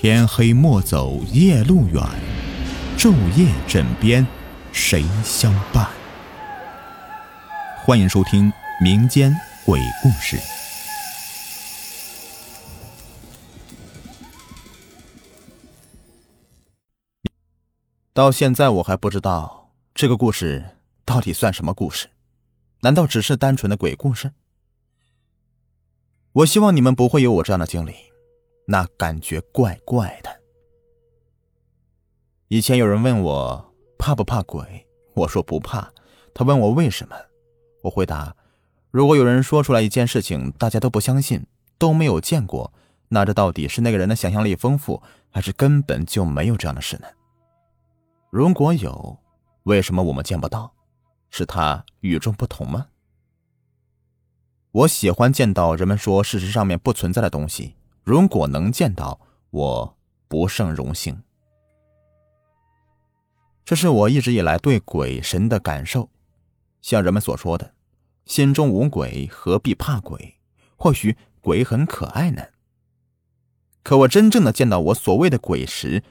天黑莫走夜路远，昼夜枕边谁相伴？欢迎收听民间鬼故事。到现在我还不知道这个故事到底算什么故事？难道只是单纯的鬼故事？我希望你们不会有我这样的经历，那感觉怪怪的。以前有人问我怕不怕鬼，我说不怕。他问我为什么，我回答：如果有人说出来一件事情，大家都不相信，都没有见过，那这到底是那个人的想象力丰富，还是根本就没有这样的事呢？如果有，为什么我们见不到？是他与众不同吗？我喜欢见到人们说事实上面不存在的东西。如果能见到，我不胜荣幸。这是我一直以来对鬼神的感受。像人们所说的，心中无鬼，何必怕鬼？或许鬼很可爱呢。可我真正的见到我所谓的鬼时，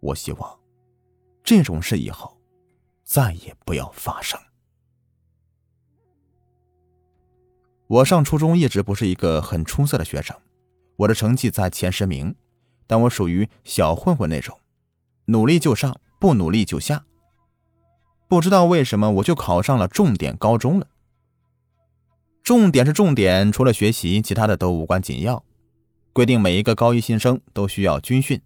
我希望这种事以后再也不要发生。我上初中一直不是一个很出色的学生，我的成绩在前十名，但我属于小混混那种，努力就上，不努力就下。不知道为什么，我就考上了重点高中了。重点是重点，除了学习，其他的都无关紧要。规定每一个高一新生都需要军训，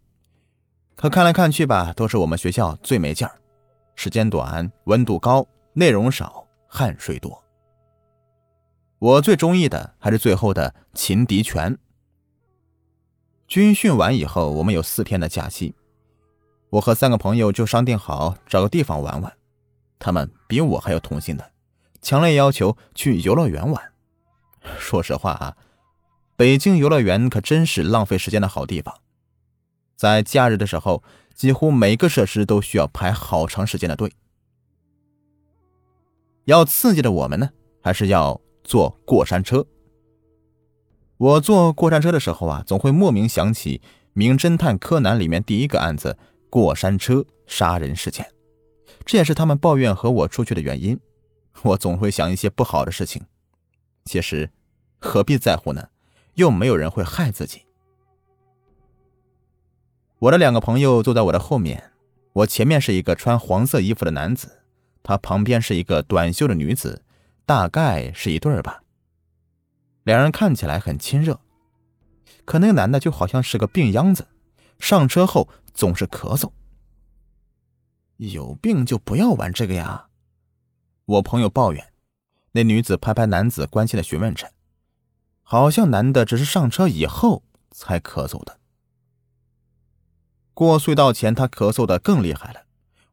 可看来看去吧，都是我们学校最没劲儿，时间短，温度高，内容少，汗水多。我最中意的还是最后的擒敌拳。军训完以后，我们有四天的假期，我和三个朋友就商定好找个地方玩玩。他们比我还要童心的，强烈要求去游乐园玩。说实话啊，北京游乐园可真是浪费时间的好地方。在假日的时候，几乎每个设施都需要排好长时间的队。要刺激的我们呢，还是要。坐过山车。我坐过山车的时候啊，总会莫名想起《名侦探柯南》里面第一个案子——过山车杀人事件。这也是他们抱怨和我出去的原因。我总会想一些不好的事情。其实，何必在乎呢？又没有人会害自己。我的两个朋友坐在我的后面，我前面是一个穿黄色衣服的男子，他旁边是一个短袖的女子。大概是一对儿吧。两人看起来很亲热，可那个男的就好像是个病秧子，上车后总是咳嗽。有病就不要玩这个呀！我朋友抱怨。那女子拍拍男子，关心的询问着，好像男的只是上车以后才咳嗽的。过隧道前，他咳嗽的更厉害了，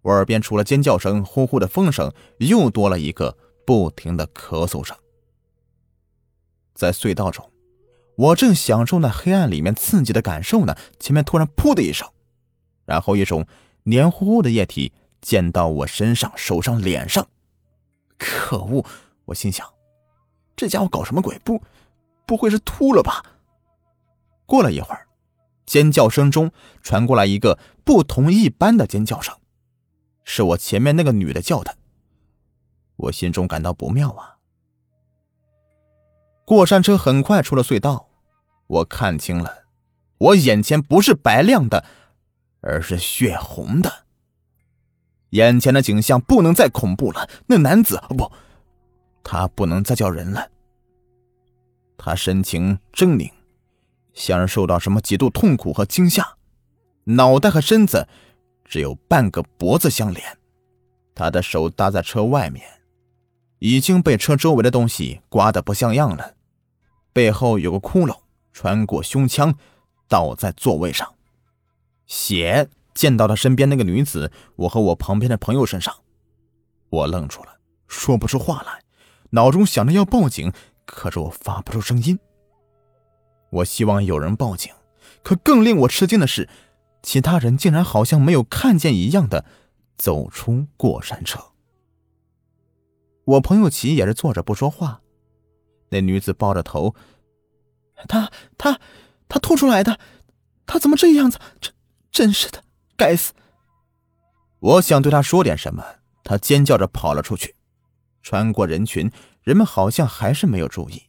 我耳边除了尖叫声、呼呼的风声，又多了一个。不停的咳嗽声，在隧道中，我正享受那黑暗里面刺激的感受呢。前面突然“噗”的一声，然后一种黏糊糊的液体溅到我身上、手上、脸上。可恶！我心想，这家伙搞什么鬼？不，不会是吐了吧？过了一会儿，尖叫声中传过来一个不同一般的尖叫声，是我前面那个女的叫的。我心中感到不妙啊！过山车很快出了隧道，我看清了，我眼前不是白亮的，而是血红的。眼前的景象不能再恐怖了。那男子不，他不能再叫人了。他神情狰狞，像是受到什么极度痛苦和惊吓，脑袋和身子只有半个脖子相连。他的手搭在车外面。已经被车周围的东西刮得不像样了，背后有个窟窿穿过胸腔，倒在座位上，血溅到他身边那个女子，我和我旁边的朋友身上，我愣住了，说不出话来，脑中想着要报警，可是我发不出声音。我希望有人报警，可更令我吃惊的是，其他人竟然好像没有看见一样的走出过山车。我朋友齐也是坐着不说话，那女子抱着头，她她她吐出来的，她怎么这样子？真真是的，该死！我想对他说点什么，他尖叫着跑了出去。穿过人群，人们好像还是没有注意，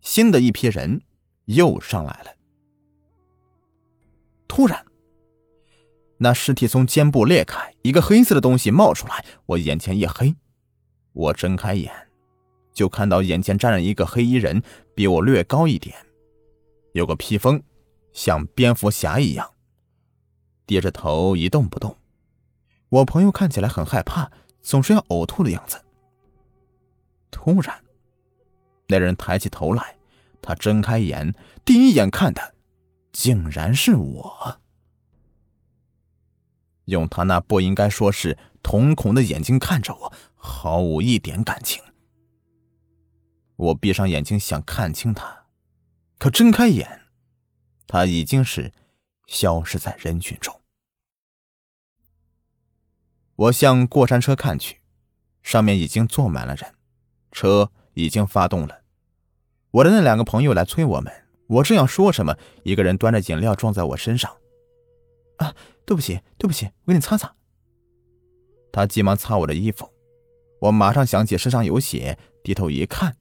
新的一批人又上来了。突然，那尸体从肩部裂开，一个黑色的东西冒出来，我眼前一黑，我睁开眼，就看到眼前站着一个黑衣人，比我略高一点，有个披风，像蝙蝠侠一样，低着头一动不动。我朋友看起来很害怕，总是要呕吐的样子。突然，那人抬起头来，他睁开眼，第一眼看的。竟然是我！用他那不应该说是瞳孔的眼睛看着我，毫无一点感情。我闭上眼睛想看清他，可睁开眼，他已经是消失在人群中。我向过山车看去，上面已经坐满了人，车已经发动了。我的那两个朋友来催我们。我正要说什么，一个人端着饮料撞在我身上。啊，对不起，对不起，我给你擦擦。他急忙擦我的衣服，我马上想起身上有血，低头一看，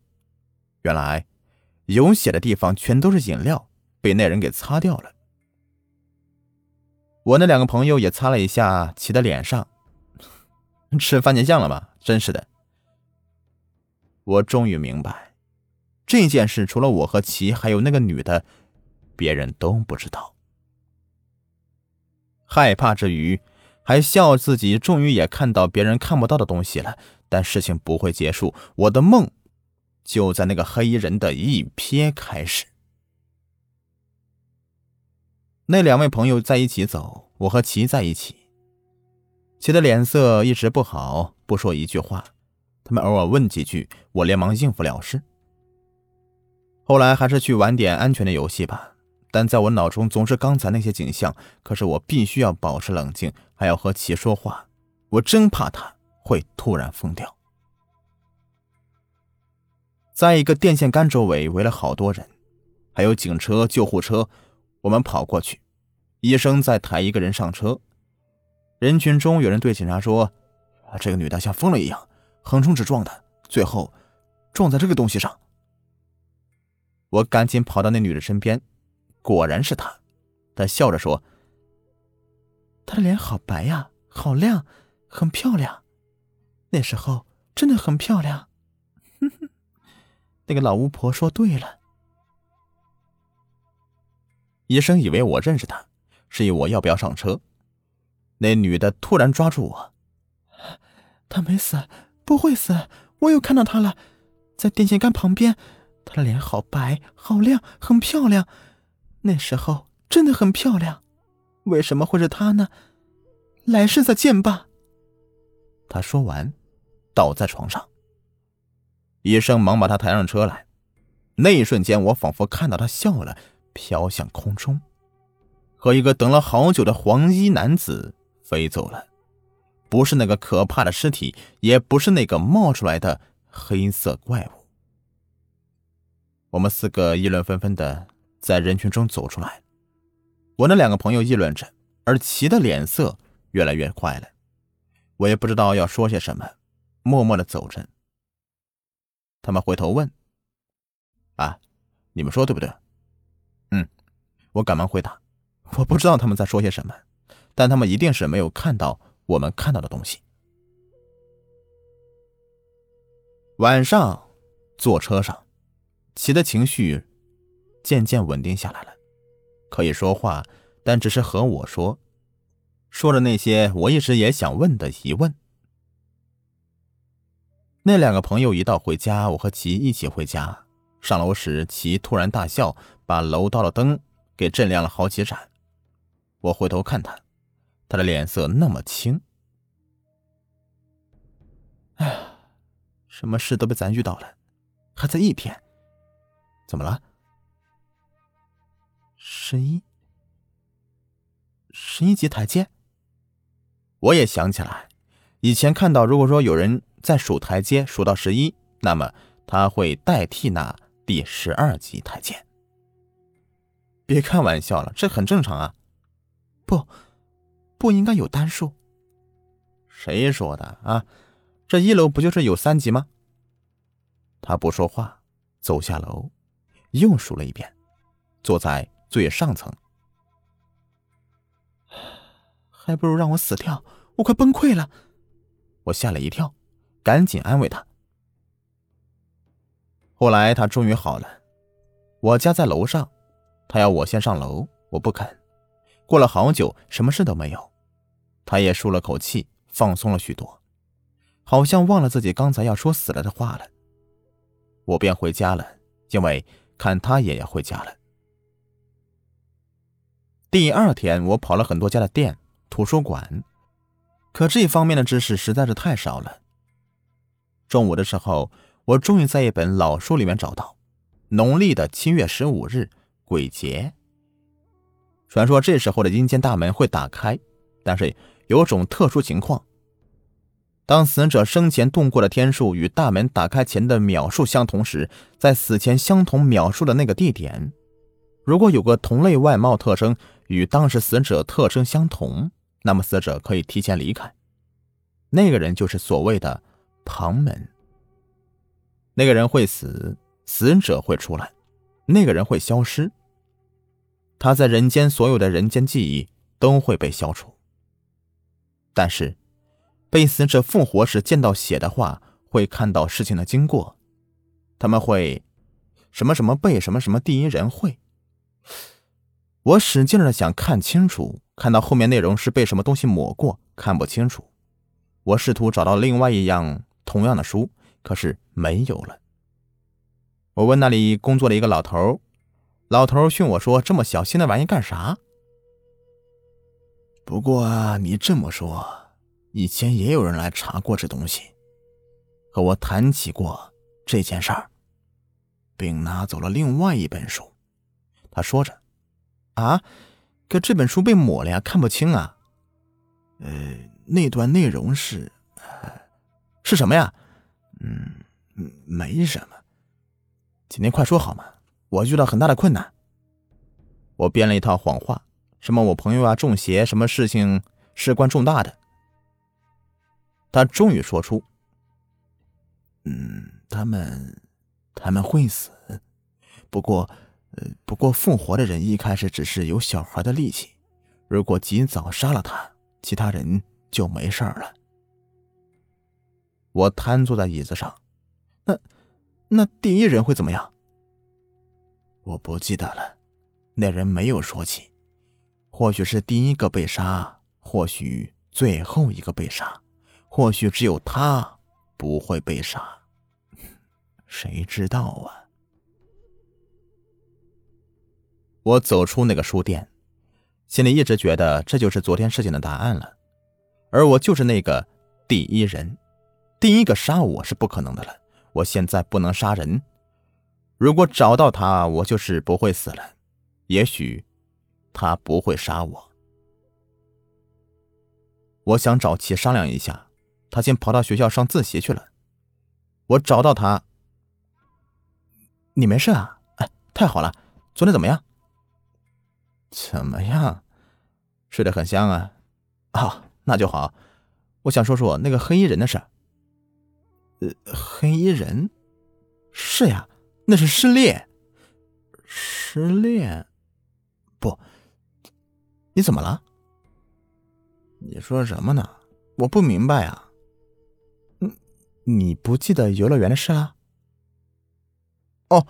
原来有血的地方全都是饮料，被那人给擦掉了。我那两个朋友也擦了一下齐的脸上，吃番茄酱了吗？真是的。我终于明白。这件事除了我和齐，还有那个女的，别人都不知道。害怕之余，还笑自己终于也看到别人看不到的东西了。但事情不会结束，我的梦就在那个黑衣人的一瞥开始。那两位朋友在一起走，我和齐在一起。齐的脸色一直不好，不说一句话。他们偶尔问几句，我连忙应付了事。后来还是去玩点安全的游戏吧，但在我脑中总是刚才那些景象。可是我必须要保持冷静，还要和齐说话，我真怕他会突然疯掉。在一个电线杆周围围了好多人，还有警车、救护车。我们跑过去，医生在抬一个人上车。人群中有人对警察说：“这个女的像疯了一样，横冲直撞的，最后撞在这个东西上。”我赶紧跑到那女的身边，果然是她。她笑着说：“她的脸好白呀，好亮，很漂亮。那时候真的很漂亮。”哼哼，那个老巫婆说对了。医生以为我认识她，示意我要不要上车。那女的突然抓住我：“她没死，不会死。我又看到她了，在电线杆旁边。”她的脸好白，好亮，很漂亮。那时候真的很漂亮。为什么会是她呢？来世再见吧。他说完，倒在床上。医生忙把他抬上车来。那一瞬间，我仿佛看到他笑了，飘向空中，和一个等了好久的黄衣男子飞走了。不是那个可怕的尸体，也不是那个冒出来的黑色怪物。我们四个议论纷纷的在人群中走出来，我那两个朋友议论着，而齐的脸色越来越坏了。我也不知道要说些什么，默默的走着。他们回头问：“啊，你们说对不对？”“嗯。”我赶忙回答：“我不知道他们在说些什么，但他们一定是没有看到我们看到的东西。”晚上，坐车上。齐的情绪渐渐稳定下来了，可以说话，但只是和我说，说了那些我一直也想问的疑问。那两个朋友一到回家，我和齐一起回家。上楼时，齐突然大笑，把楼道的灯给震亮了好几盏。我回头看他，他的脸色那么青。哎呀，什么事都被咱遇到了，还在一天。怎么了？十一，十一级台阶。我也想起来，以前看到，如果说有人在数台阶，数到十一，那么他会代替那第十二级台阶。别开玩笑了，这很正常啊。不，不应该有单数。谁说的啊？这一楼不就是有三级吗？他不说话，走下楼，又数了一遍，坐在最上层。还不如让我死掉，我快崩溃了。我吓了一跳，赶紧安慰他。后来他终于好了。我家在楼上，他要我先上楼，我不肯。过了好久，什么事都没有，他也舒了口气，放松了许多，好像忘了自己刚才要说死了的话了。我便回家了，因为看他也要回家了。第二天，我跑了很多家的店、图书馆，可这方面的知识实在是太少了。中午的时候，我终于在一本老书里面找到。农历的七月十五日，鬼节。传说这时候的阴间大门会打开，但是有种特殊情况：当死者生前动过的天数与大门打开前的秒数相同时，在死前相同秒数的那个地点，如果有个同类外貌特征与当时死者特征相同，那么死者可以提前离开。那个人就是所谓的旁门。那个人会死。死者会出来，那个人会消失。他在人间所有的人间记忆都会被消除。但是，被死者复活时见到血的话，会看到事情的经过。他们会什么什么被什么什么第一人会。我使劲的想看清楚，看到后面内容是被什么东西抹过，看不清楚。我试图找到另外一样同样的书，可是没有了。我问那里工作的一个老头，老头训我说：“这么小心的玩意干啥？”不过你这么说，以前也有人来查过这东西，和我谈起过这件事儿，并拿走了另外一本书。他说着：“啊，可这本书被抹了呀，看不清啊。”呃，那段内容是，是什么呀？嗯，没什么。今天快说好吗？我遇到很大的困难。我编了一套谎话，什么我朋友啊中邪，什么事情事关重大的。他终于说出：“嗯，他们他们会死，不过，呃，不过复活的人一开始只是有小孩的力气，如果及早杀了他，其他人就没事了。”我瘫坐在椅子上，那。那第一人会怎么样？我不记得了，那人没有说起。或许是第一个被杀，或许最后一个被杀，或许只有他不会被杀，谁知道啊？我走出那个书店，心里一直觉得这就是昨天事情的答案了，而我就是那个第一人，第一个杀我是不可能的了。我现在不能杀人，如果找到他，我就是不会死了。也许他不会杀我。我想找齐商量一下，他先跑到学校上自习去了。我找到他，你没事啊？哎，太好了，昨天怎么样？怎么样？睡得很香啊。啊，那就好。我想说说那个黑衣人的事。呃，黑衣人，是呀，那是失恋。失恋？不，你怎么了？你说什么呢？我不明白啊。嗯，你不记得游乐园的事了？哦，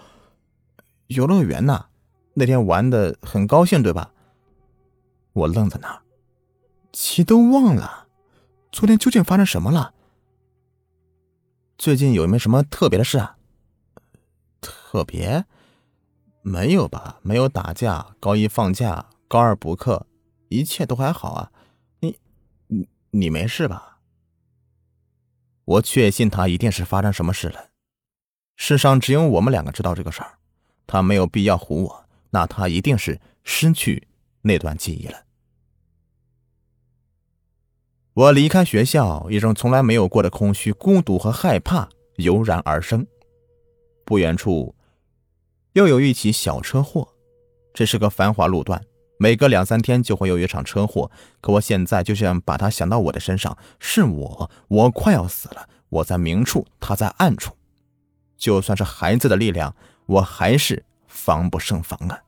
游乐园呐，那天玩的很高兴，对吧？我愣在那儿，其都忘了，昨天究竟发生什么了？最近有没有什么特别的事啊？特别？没有吧？没有打架。高一放假，高二补课，一切都还好啊。你，你，你没事吧？我确信他一定是发生什么事了。世上只有我们两个知道这个事儿，他没有必要唬我。那他一定是失去那段记忆了。我离开学校，一种从来没有过的空虚、孤独和害怕油然而生。不远处，又有一起小车祸。这是个繁华路段，每隔两三天就会有一场车祸。可我现在就像把他想到我的身上，是我，我快要死了，我在明处，他在暗处。就算是孩子的力量，我还是防不胜防啊。